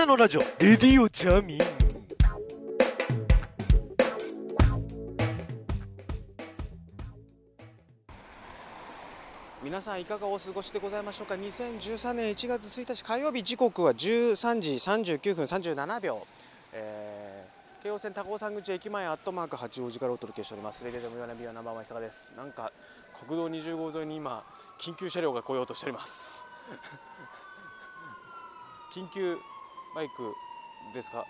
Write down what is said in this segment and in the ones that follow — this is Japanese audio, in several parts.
なのラジオ。レディオジャミン。皆さんいかがお過ごしでございましょうか？2013年1月1日火曜日時刻は13時39分37秒、えー、京王線高尾山口駅前アットマーク八王子からお届けしております。レディオジャムヨナビアナンバーワン伊坂です。なんか国道20号沿いに今緊急車両が来ようとしております。緊急バイクですか？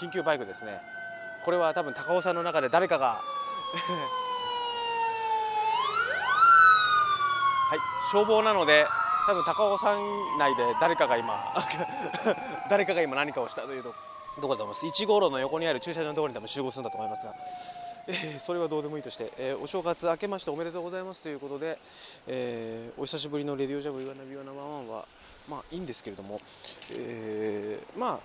緊急バイクですね。これは多分高尾山の中で誰かが はい消防なので多分高尾山内で誰かが今 誰かが今何かをしたというとどこだと思います？1号路の横にある駐車場のところに多分集合するんだと思いますが、えー、それはどうでもいいとして、えー、お正月明けましておめでとうございますということで、えー、お久しぶりのレディオジャブイワナビワナワンはまあいいんですけれども、えー、まあ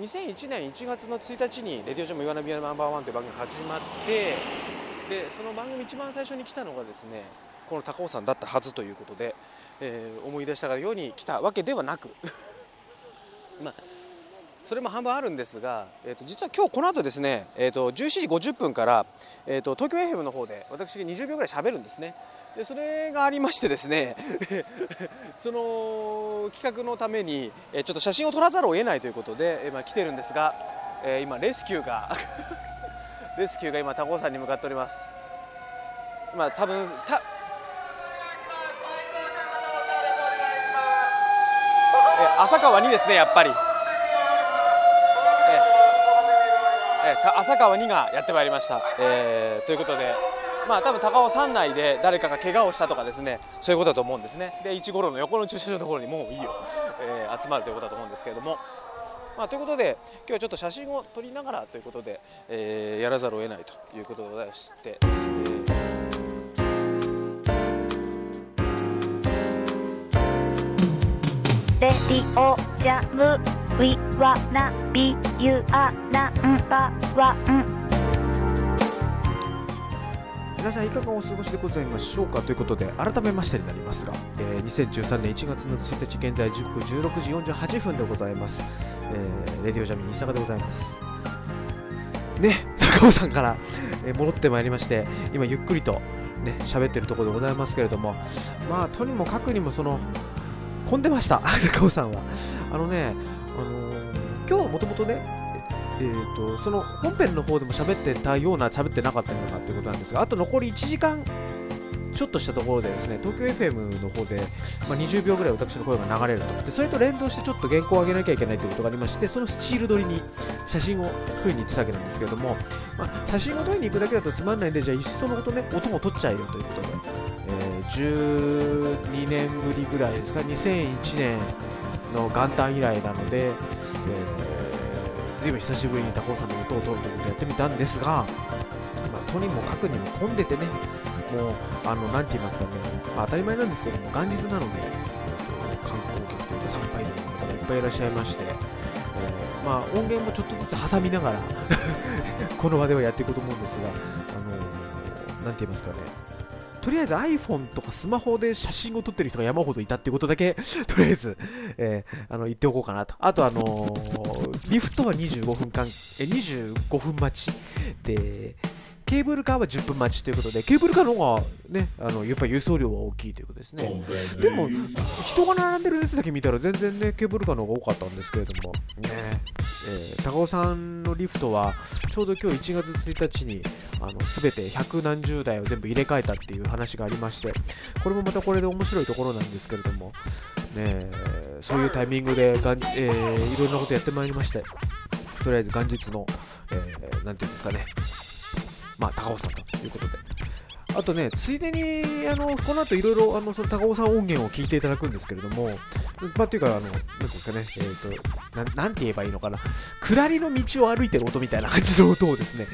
2001年1月の1日に「レディオジャムイワナビアナンバーワン」という番組が始まってでその番組一番最初に来たのがですねこの高尾山だったはずということで、えー、思い出したがるように来たわけではなく まあそれも半分あるんですが、えーと、実は今日この後ですね、えーと、17時50分から、えーと、と東京 FM の方で私が20秒ぐらい喋るんですね。でそれがありましてですね その企画のために、え、ちょっと写真を撮らざるを得ないということで、え、まあ、来てるんですが、えー、今レスキューが レスキューが今高尾山に向かっております。まあ多分たえ浅川にですねやっぱり、ええ浅川にがやってまいりました、えー、ということでまあ多分高尾山内で誰かが怪我をしたとかですねそういうことだと思うんですね。で1号路の横の駐車場のところにもういいよ、えー、集まるということだと思うんですけれども。まあ、ということで今日はちょっと写真を撮りながらということで、えー、やらざるを得ないということでございまして、えー。レディオジャムウィワナビユアナンバーワン。皆さんいかがお過ごしでございましょうかということで改めましてになりますが、えー、2013年1月の1日現在時刻16時48分でございます、えー、レディオジャミン西坂でございます？ね 高尾さんから、えー、戻ってまいりまして今ゆっくりとね喋ってるところでございますけれどもまあとにもかくにもその混んでました、高尾さんは。あのね、あのー、今日はもともとね、えーと、その本編の方でも喋ってたような、喋ってなかったようなということなんですが、あと残り1時間ちょっとしたところでですね、東京 FM の方で、まあ、20秒ぐらい私の声が流れると。で、それと連動してちょっと原稿を上げなきゃいけないということがありまして、そのスチール撮りに写真を撮りに行ってたわけなんですけれども、まあ、写真を撮りに行くだけだとつまんないんで、じゃあいっそのことね、音も撮っちゃえよということで、12年ぶりぐらいですか？2001年の元旦以来なので、えー、ずいぶん久しぶりに高尾山の音を取るということをやってみたんですが、まあ、とにもかくにも混んでてねもうあのなんて言いますかね、まあ、当たり前なんですけども元日なので観光客というか参拝客の方がいっぱいいらっしゃいまして、えー、まあ、音源もちょっとずつ挟みながら この場ではやっていこうと思うんですが、あのー、なんて言いますかねとりあえず iPhone とかスマホで写真を撮ってる人が山ほどいたっていうことだけ、とりあえず、えー、あの言っておこうかなと。あと、あのー、リフトは25分間、え25分待ちで、ケーブルカーは10分待ちということで、ケーブルカーの方がね、あのやっぱり輸送量は大きいということですね。でも、人が並んでる列だけ見たら全然ね、ケーブルカーの方が多かったんですけれども、ね、えー、高尾さんのリフトは、ちょうど今日1月1日に、あの全て百何十台を全部入れ替えたっていう話がありまして、これもまたこれで面白いところなんですけれども、ね、そういうタイミングでがん、えー、いろんなことやってまいりまして、とりあえず元日の、えー、なんていうんですかね、まあ、高尾さんということで。あとね、ついでに、あの、この後いろいろ、あの、その高尾さん音源を聞いていただくんですけれども、まあ、というか、あの、なんですかね、えっ、ー、とな、なんて言えばいいのかな、下りの道を歩いてる音みたいな感じの音をですね、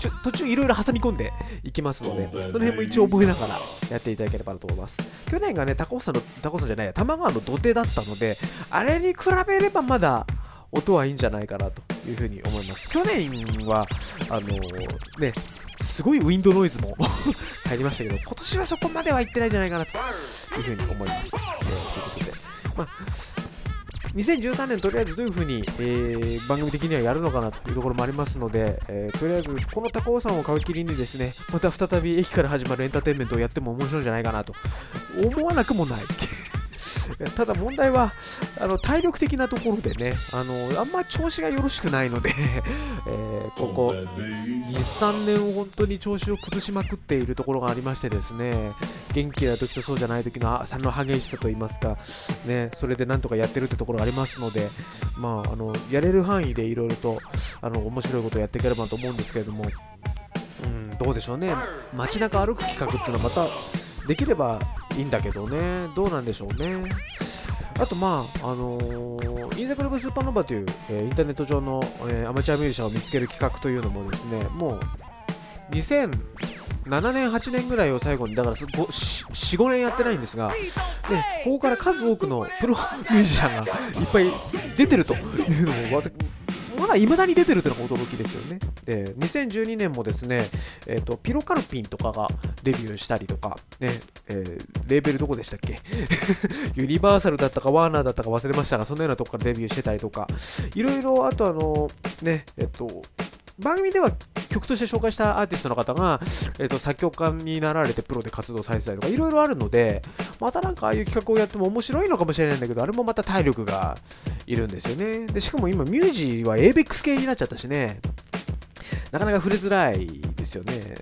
ちょ途中いろいろ挟み込んでいきますので、その辺も一応覚えながらやっていただければと思います。去年がね、高尾さんの、高尾さんじゃないや、玉川の土手だったので、あれに比べればまだ、音はいいんじゃないかなというふうに思います。去年は、あのー、ね、すごいウィンドノイズも 入りましたけど、今年はそこまではいってないんじゃないかなというふうに思います。えー、ということで、まあ、2013年とりあえずどういうふうに、えー番組的にはやるのかなというところもありますので、えーとりあえずこの高尾山を皮切りにですねまた再び駅から始まるエンターテインメントをやっても面白いんじゃないかなと思わなくもない ただ問題はあの体力的なところでねあのあんま調子がよろしくないので、えーここ23年本当に調子を崩しまくっているところがありましてですね元気な時とそうじゃない時の差の激しさといいますか、ね、それでなんとかやってるってところがありますので、まあ、あのやれる範囲でいろいろとあの面白いことをやっていければと思うんですけれども、うん、どうでしょうね。街中歩く企画っていうのはまたできればいいんだけどね。どうなんでしょうね。あとまああのーインザクラブスーパーノヴァという、えーインターネット上の、えーアマチュアミュージシャンを見つける企画というのもですねもう2007年8年ぐらいを最後にだから45年やってないんですがでここから数多くのプロミュージシャンがいっぱい出てるというのもまだ未だに出てるというのが驚きですよね。で、2012年もですね、えっ、と、ピロカルピンとかがデビューしたりとか、ね、えーレーベルどこでしたっけ？ユニバーサルだったかワーナーだったか忘れましたが、そのようなとこからデビューしてたりとか、いろいろ、あとあの、ね、えっ、と、番組では曲として紹介したアーティストの方が、えっと作曲家になられてプロで活動されてたりとかいろいろあるのでまたなんかああいう企画をやっても面白いのかもしれないんだけどあれもまた体力がいるんですよね。でしかも今ミュージーは ABEX 系になっちゃったしね。なかなか触れづらいですよね。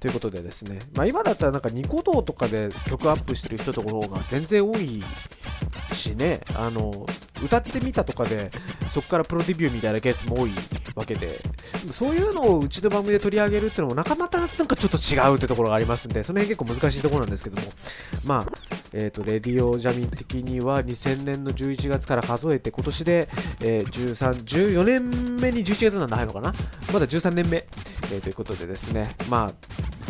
ということでですね、まあ、今だったらなんかニコ動とかで曲アップしてる人とかの方が全然多いしね、あの歌ってみたとかでそこからプロデビューみたいなケースも多いわけで、そういうのをうちの番組で取り上げるっていうのもなかななんかちょっと違うってところがありますんで、その辺結構難しいところなんですけども、まあ、えー、とレディオジャミン的には2000年の11月から数えて今年で、えー13 14年目に11月なんだ入るのかな？まだ13年目、えーということでですね。まあ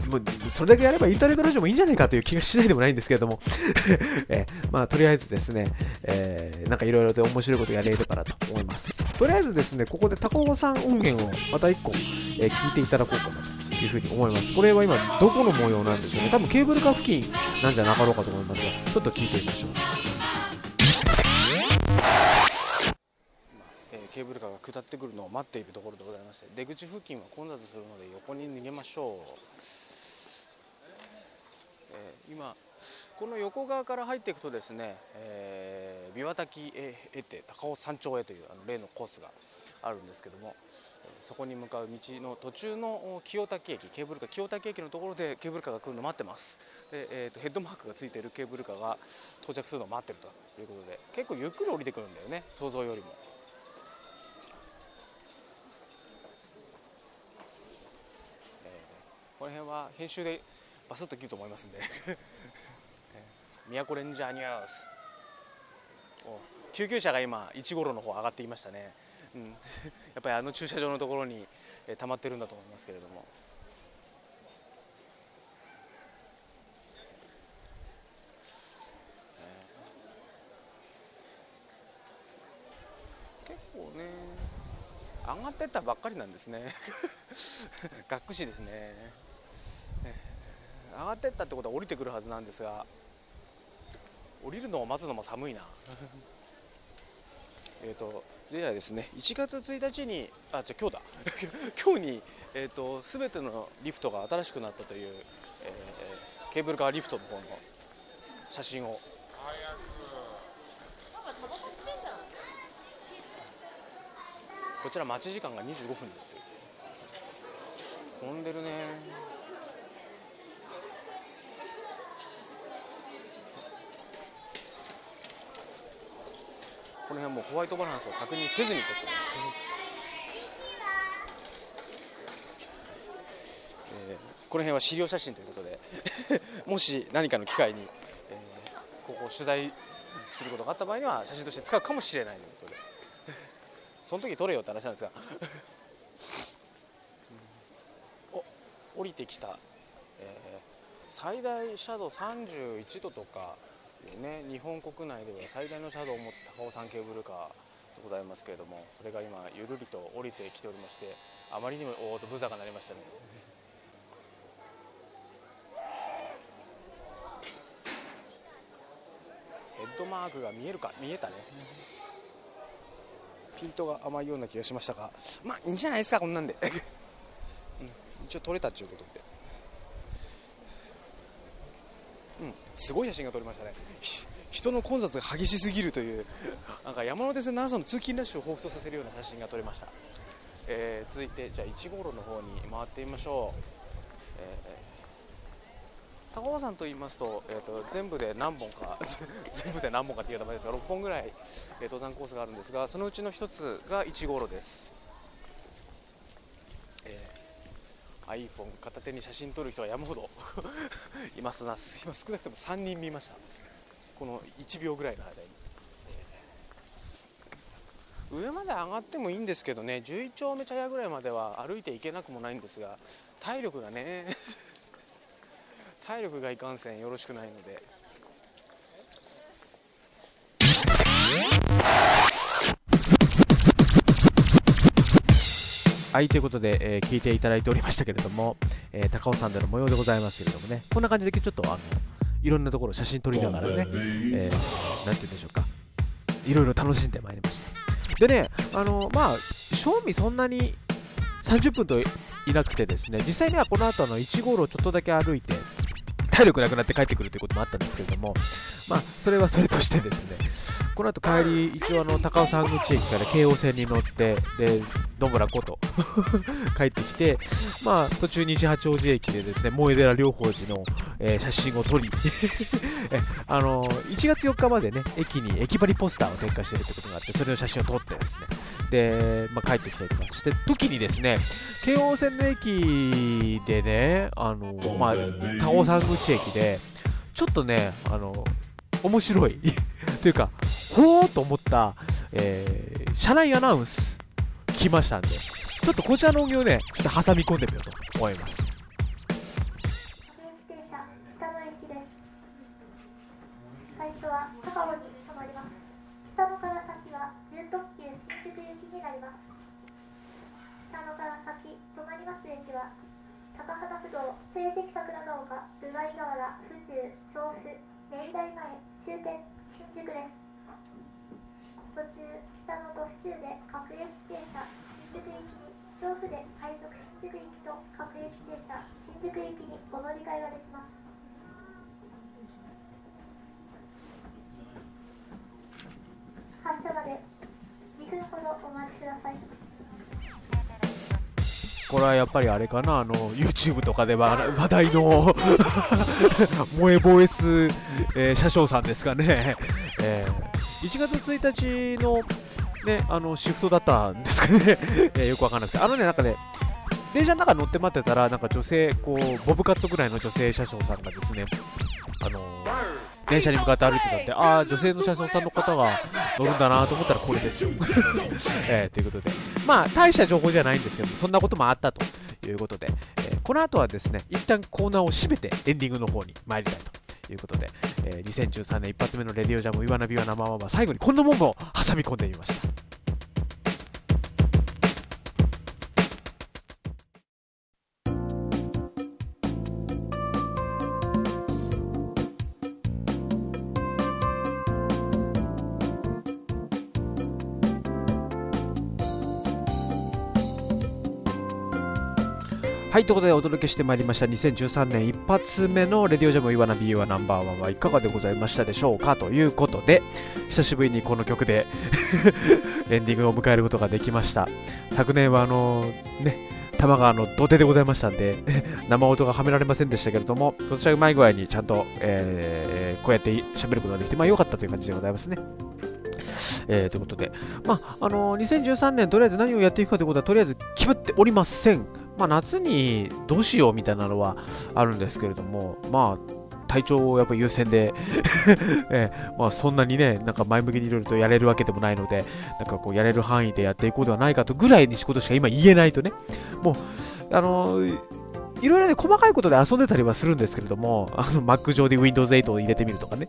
もうそれだけやればインターネットラジオもいいんじゃないかという気がしないでもないんですけれども、えーまあ、とりあえずですね、えーなんかいろいろと面白いことやれればなと思います。とりあえずですね、ここで高尾さん音源をまた1個、えー聞いていただこうかなというふうに思います。これは今どこの模様なんでしょうね。多分ケーブルカー付近なんじゃなかろうかと思いますが、ちょっと聞いてみましょう。えケーブルカーが下ってくるのを待っているところでございまして出口付近は混雑するので横に逃げましょう、えー今この横側から入っていくとですね、えー、琵琶滝へへて高尾山頂へというあの例のコースがあるんですけどもそこに向かう道の途中の清滝駅ケーブルカー清滝駅のところでケーブルカーが来るのを待ってます。で、えーとヘッドマークがついているケーブルカーが到着するのを待ってるということで結構ゆっくり降りてくるんだよね想像よりも。この辺は編集でバスッと切ると思いますんで。え ー宮古レンジャーニュース。救急車が今1号路の方上がっていましたね、うん、やっぱりあの駐車場のところに、えー溜まってるんだと思いますけれども。結構ね上がってったばっかりなんですね。がっくしですね。上がってったってことは降りてくるはずなんですが降りるのを待つのも寒いな。えっとではですね1月1日にあじゃ今日だ。今日にえっ、と全てのリフトが新しくなったという、えーケーブルカーリフトの方の写真を。こちら待ち時間が25分になってる。混んでるね。この辺もホワイトバランスを確認せずに撮ってますね、えーこの辺は資料写真ということで もし何かの機会に、えーここを取材することがあった場合には写真として使うかもしれないということで。その時撮れよって話なんですが。お降りてきた、えー最大斜度31度とかね日本国内では最大の斜度を持つ高尾山ケーブルカーでございますけれどもそれが今ゆるりと降りてきておりましてあまりにもおーとブザーが鳴りましたね。ヘッドマークが見えるか？見えたね。ピントが甘いような気がしましたがまあいいんじゃないですかこんなんで、うん、一応撮れたっていうことで。うんすごい写真が撮れましたね。人の混雑が激しすぎるというなんか山手線の朝の通勤ラッシュを彷彿とさせるような写真が撮れました、えー続いてじゃあ1号路の方に回ってみましょう、えー高尾山と言いますと,、えー、と全部で何本か 全部で何本かっていう名前ですが6本ぐらい、えー登山コースがあるんですがそのうちの1つが1号路です、えー iPhone 片手に写真撮る人は山ほど いますな。今少なくとも3人見ました。この1秒ぐらいの間に、えー上まで上がってもいいんですけどね。11丁目茶屋ぐらいまでは歩いていけなくもないんですが体力がね 体力がいかんせんよろしくないので。はい、ということで、えー聞いていただいておりましたけれども、えー高尾山での模様でございますけれどもね、こんな感じでちょっとあのいろんなところ写真撮りながらね、えーなんて言うんでしょうか、いろいろ楽しんでまいりました。でね、あのまあ、正味そんなに30分といなくてですね、実際にはこの後あの1号路をちょっとだけ歩いて、体力なくなって帰ってくるということもあったんですけれども、まあ、それはそれとしてですね、この後帰り、一応あの高尾山口駅から京王線に乗って、で、どんぶらこと 帰ってきて、まあ、途中西八王子駅でですね、萌え寺良宝寺の、えー写真を撮りえ、あの1月4日までね、駅に駅張りポスターを展開しているということがあって、それの写真を撮ってですね、で、まあ、帰ってきたりとかして、時にですね、京王線の駅でね、あのまあ、高尾山口駅で、ちょっとね、あの面白い というか、ほーと思った、えー車内アナウンス来ましたんで、ちょっとこちらの音源をね、ちょっと挟み込んでみようと思います。最初は高尾に停まります北野から先は準特急新宿行きになります北野から先止まります駅は高畑不動聖蹟桜ヶ丘部外河原府中調布明大前終点新宿です途中北野と府中で各駅停車新宿行きに調布で快速新宿行きと各駅停車新宿行きにお乗り換えができます。これはやっぱりあれかな、あの YouTube とかでは話題の 萌えボイス、えー車掌さんですかね、えー1月1日の,、ね、あのシフトだったんですかね、えーよくわかんなくて、あのね、なんかね、電車の中乗って待ってたら、なんか女性、こうボブカットぐらいの女性車掌さんがですね、あの電車に向かって歩いてたんで、ああ、女性の車掌さんの方が乗るんだなと思ったらこれですよ。えーということで、まあ、大した情報じゃないんですけど、そんなこともあったということで、えーこの後はですね、一旦コーナーを閉めてエンディングの方に参りたいということで、えー2013年一発目のレディオジャム、イワナビワナママは最後にこんなもんも挟み込んでみました。はい、ということでお届けしてまいりました2013年一発目のレディオジャムイワナビーワナンバーワンはいかがでございましたでしょうかということで、久しぶりにこの曲で エンディングを迎えることができました。昨年はあのね、玉川の土手でございましたんで、生音がはめられませんでしたけれども、今年はうまい具合にちゃんと、えーこうやって喋ることができて、まあ良かったという感じでございますね。えーということで、まあ、あの2013年とりあえず何をやっていくかということはとりあえず決まっておりません。まあ、夏にどうしようみたいなのはあるんですけれども、まあ、体調をやっぱ優先で、えーまあ、そんなにね、なんか前向きにいろいろとやれるわけでもないので、なんかこうやれる範囲でやっていこうではないかとぐらいに仕事しか今言えないとね、もう、あのーいろいろね、細かいことで遊んでたりはするんですけれども、あの Mac 上で Windows 8を入れてみるとかね。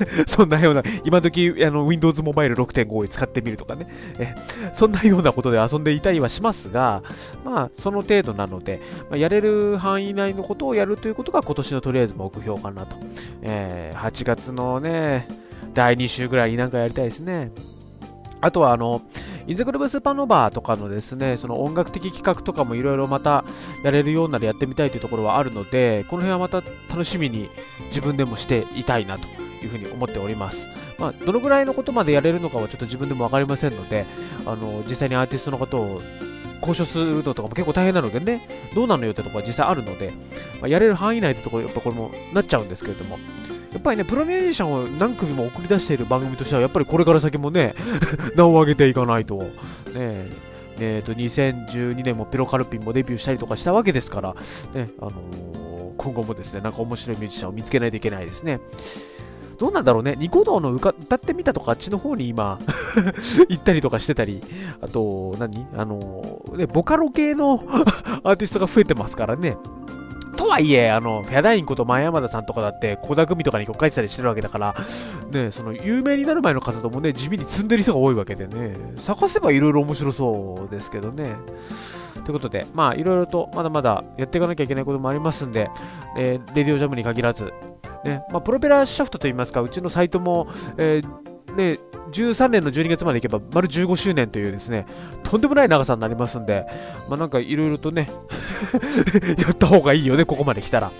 そんなような、今時あの Windows モバイル6.5を使ってみるとかね。えそんなようなことで遊んでいたりはしますが、まあ、その程度なので、まあ、やれる範囲内のことをやるということが今年のとりあえず目標かなと。えー8月のね、第2週ぐらいになんかやりたいですね。あとは、あの、インザグルブスーパーノバーとかのですね、その音楽的企画とかもいろいろまたやれるようならやってみたいというところはあるので、この辺はまた楽しみに自分でもしていたいなというふうに思っております。まあ、どのぐらいのことまでやれるのかはちょっと自分でも分かりませんので、あの実際にアーティストのことを交渉するのとかも結構大変なのでね、どうなのよってところは実際あるので、まあ、やれる範囲内ってところ、やっぱこれもなっちゃうんですけれども、やっぱりね、プロミュージシャンを何組も送り出している番組としては、やっぱりこれから先もね、名を上げていかないと、ねえ、ー、と2012年もピロカルピンもデビューしたりとかしたわけですから、ねあのー、今後もですね、なんか面白いミュージシャンを見つけないといけないですね。どうなんだろうね、ニコ動の歌ってみたとか、あっちの方に今 行ったりとかしてたり、あと、何？あの、ね、ボカロ系の アーティストが増えてますからね。とはいえ、あの、フェアダインこと前山田さんとかだって、小田組とかに曲書いてたりしてるわけだから、ね、その、有名になる前の活動もね、地味に積んでる人が多いわけでね、探せばいろいろ面白そうですけどね。ということで、まあ、いろいろとまだまだやっていかなきゃいけないこともありますんで、えー、レディオジャムに限らず、ね、まあ、プロペラシャフトといいますか、うちのサイトも、えー、ね、13年の12月までいけば丸15周年というですね、とんでもない長さになりますんで、まあなんかいろいろとね やった方がいいよね、ここまで来たら。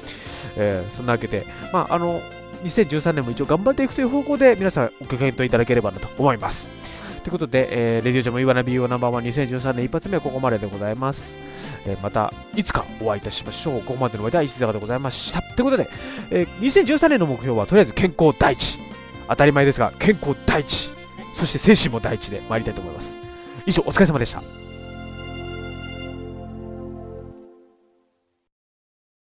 えー、そんなわけで、まああの、2013年も一応頑張っていくという方向で皆さんご検討いただければなと思います。ということで、えー、レディオジャムイワナビーオナンバーワン2013年一発目はここまででございます。え、またいつかお会いいたしましょう。ここまでのお相手は石坂でございました。ということで、え、2013年の目標はとりあえず健康第一。当たり前ですが、健康第一。そして精神も第一で参りたいと思います。以上、お疲れ様でした。